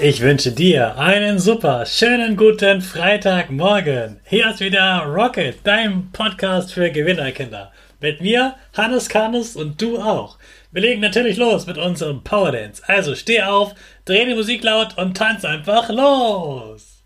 Ich wünsche dir einen super schönen guten Freitagmorgen. Hier ist wieder Rocket, dein Podcast für Gewinnerkinder. Mit mir, Hannes Karnes und du auch. Wir legen natürlich los mit unserem Power Dance. Also steh auf, dreh die Musik laut und tanz einfach los.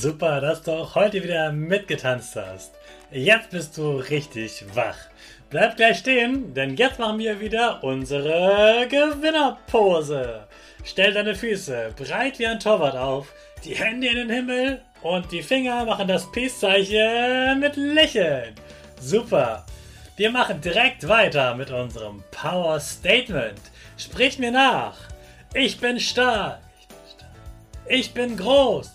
Super, dass du auch heute wieder mitgetanzt hast. Jetzt bist du richtig wach. Bleib gleich stehen, denn jetzt machen wir wieder unsere Gewinnerpose. Stell deine Füße breit wie ein Torwart auf, die Hände in den Himmel und die Finger machen das Peace-Zeichen mit Lächeln. Super. Wir machen direkt weiter mit unserem Power Statement. Sprich mir nach. Ich bin stark. Ich bin, stark. Ich bin groß.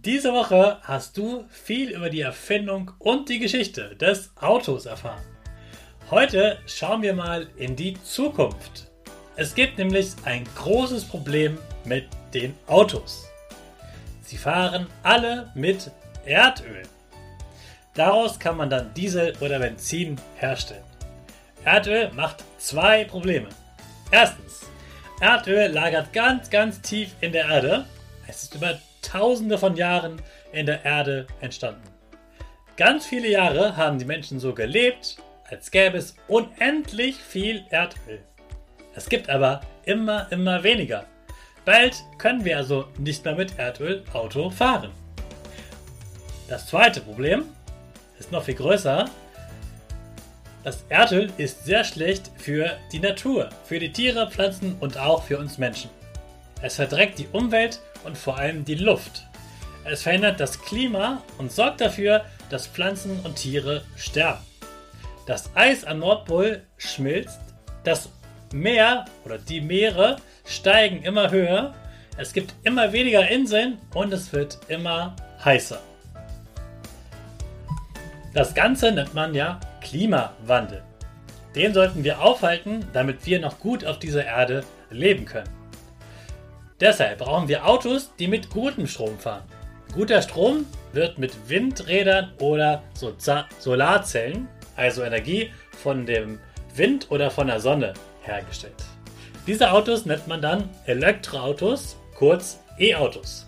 Diese Woche hast du viel über die Erfindung und die Geschichte des Autos erfahren. Heute schauen wir mal in die Zukunft. Es gibt nämlich ein großes Problem mit den Autos. Sie fahren alle mit Erdöl. Daraus kann man dann Diesel oder Benzin herstellen. Erdöl macht zwei Probleme. Erstens, Erdöl lagert ganz, ganz tief in der Erde. Es ist über Tausende von Jahren in der Erde entstanden. Ganz viele Jahre haben die Menschen so gelebt, als gäbe es unendlich viel Erdöl. Es gibt aber immer, immer weniger. Bald können wir also nicht mehr mit Erdöl Auto fahren. Das zweite Problem ist noch viel größer. Das Erdöl ist sehr schlecht für die Natur, für die Tiere, Pflanzen und auch für uns Menschen. Es verdreckt die Umwelt und vor allem die Luft. Es verändert das Klima und sorgt dafür, dass Pflanzen und Tiere sterben. Das Eis am Nordpol schmilzt, das Meer oder die Meere steigen immer höher, es gibt immer weniger Inseln und es wird immer heißer. Das Ganze nennt man ja Klimawandel. Den sollten wir aufhalten, damit wir noch gut auf dieser Erde leben können. Deshalb brauchen wir Autos, die mit gutem Strom fahren. Guter Strom wird mit Windrädern oder Solarzellen, also Energie von dem Wind oder von der Sonne, hergestellt. Diese Autos nennt man dann Elektroautos, kurz E-Autos.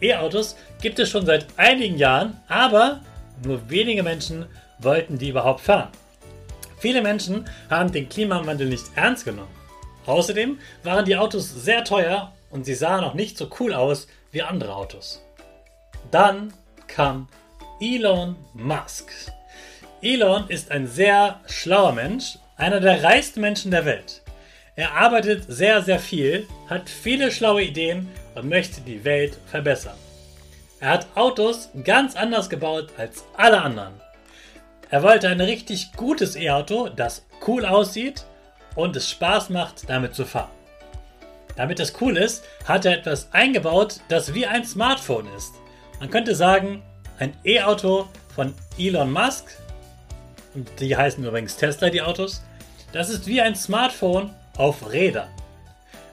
E-Autos gibt es schon seit einigen Jahren, aber nur wenige Menschen wollten die überhaupt fahren. Viele Menschen haben den Klimawandel nicht ernst genommen. Außerdem waren die Autos sehr teuer und sie sahen auch nicht so cool aus wie andere Autos. Dann kam Elon Musk. Elon ist ein sehr schlauer Mensch, einer der reichsten Menschen der Welt. Er arbeitet sehr, sehr viel, hat viele schlaue Ideen und möchte die Welt verbessern. Er hat Autos ganz anders gebaut als alle anderen. Er wollte ein richtig gutes E-Auto, das cool aussieht und es Spaß macht, damit zu fahren. Damit das cool ist, hat er etwas eingebaut, das wie ein Smartphone ist. Man könnte sagen, ein E-Auto von Elon Musk, und die heißen übrigens Tesla, die Autos, das ist wie ein Smartphone auf Rädern.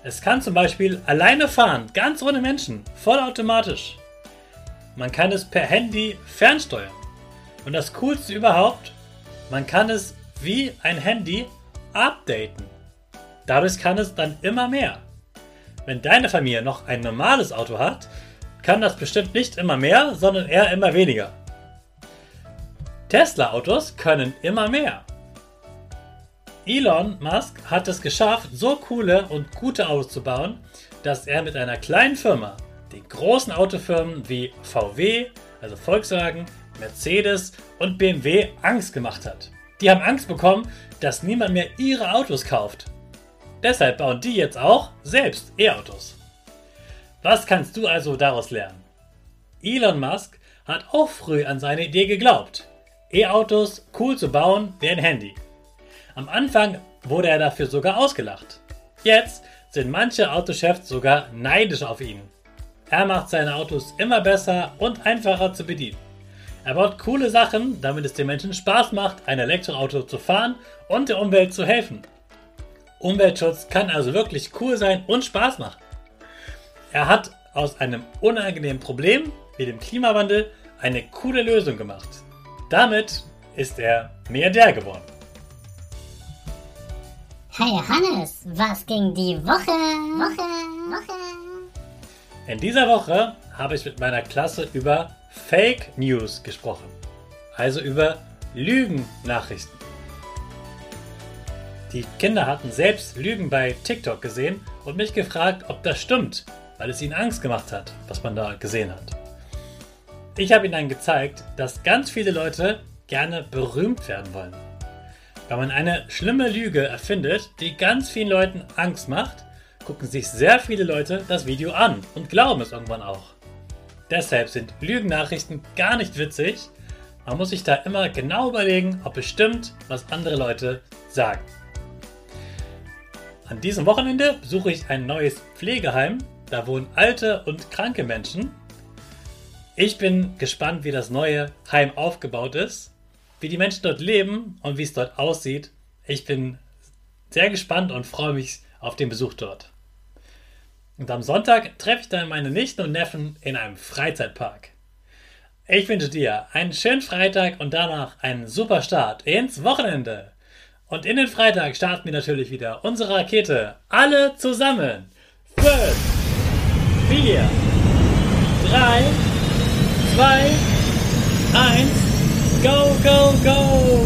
Es kann zum Beispiel alleine fahren, ganz ohne Menschen, vollautomatisch. Man kann es per Handy fernsteuern. Und das Coolste überhaupt, man kann es wie ein Handy updaten. Dadurch kann es dann immer mehr. Wenn deine Familie noch ein normales Auto hat, kann das bestimmt nicht immer mehr, sondern eher immer weniger. Tesla-Autos können immer mehr. Elon Musk hat es geschafft, so coole und gute Autos zu bauen, dass er mit einer kleinen Firma den großen Autofirmen wie VW, also Volkswagen, Mercedes und BMW Angst gemacht hat. Die haben Angst bekommen, dass niemand mehr ihre Autos kauft. Deshalb bauen die jetzt auch selbst E-Autos. Was kannst du also daraus lernen? Elon Musk hat auch früh an seine Idee geglaubt. E-Autos cool zu bauen wie ein Handy. Am Anfang wurde er dafür sogar ausgelacht. Jetzt sind manche Autochefs sogar neidisch auf ihn. Er macht seine Autos immer besser und einfacher zu bedienen. Er baut coole Sachen, damit es den Menschen Spaß macht, ein Elektroauto zu fahren und der Umwelt zu helfen. Umweltschutz kann also wirklich cool sein und Spaß machen. Er hat aus einem unangenehmen Problem wie dem Klimawandel eine coole Lösung gemacht. Damit ist er Milliardär geworden. Hey Hannes, was ging die Woche? Woche, Woche. In dieser Woche habe ich mit meiner Klasse über Fake News gesprochen. Also über Lügennachrichten. Die Kinder hatten selbst Lügen bei TikTok gesehen und mich gefragt, ob das stimmt, weil es ihnen Angst gemacht hat, was man da gesehen hat. Ich habe ihnen dann gezeigt, dass ganz viele Leute gerne berühmt werden wollen. Wenn man eine schlimme Lüge erfindet, die ganz vielen Leuten Angst macht, gucken sich sehr viele Leute das Video an und glauben es irgendwann auch. Deshalb sind Lügennachrichten gar nicht witzig. Man muss sich da immer genau überlegen, ob es stimmt, was andere Leute sagen. An diesem Wochenende besuche ich ein neues Pflegeheim. Da wohnen alte und kranke Menschen. Ich bin gespannt, wie das neue Heim aufgebaut ist wie die Menschen dort leben und wie es dort aussieht. Ich bin sehr gespannt und freue mich auf den Besuch dort. Und am Sonntag treffe ich dann meine Nichten und Neffen in einem Freizeitpark. Ich wünsche dir einen schönen Freitag und danach einen super Start ins Wochenende. Und in den Freitag starten wir natürlich wieder unsere Rakete. Alle zusammen. 5, 4, 3, 2, 1. Go, go, go!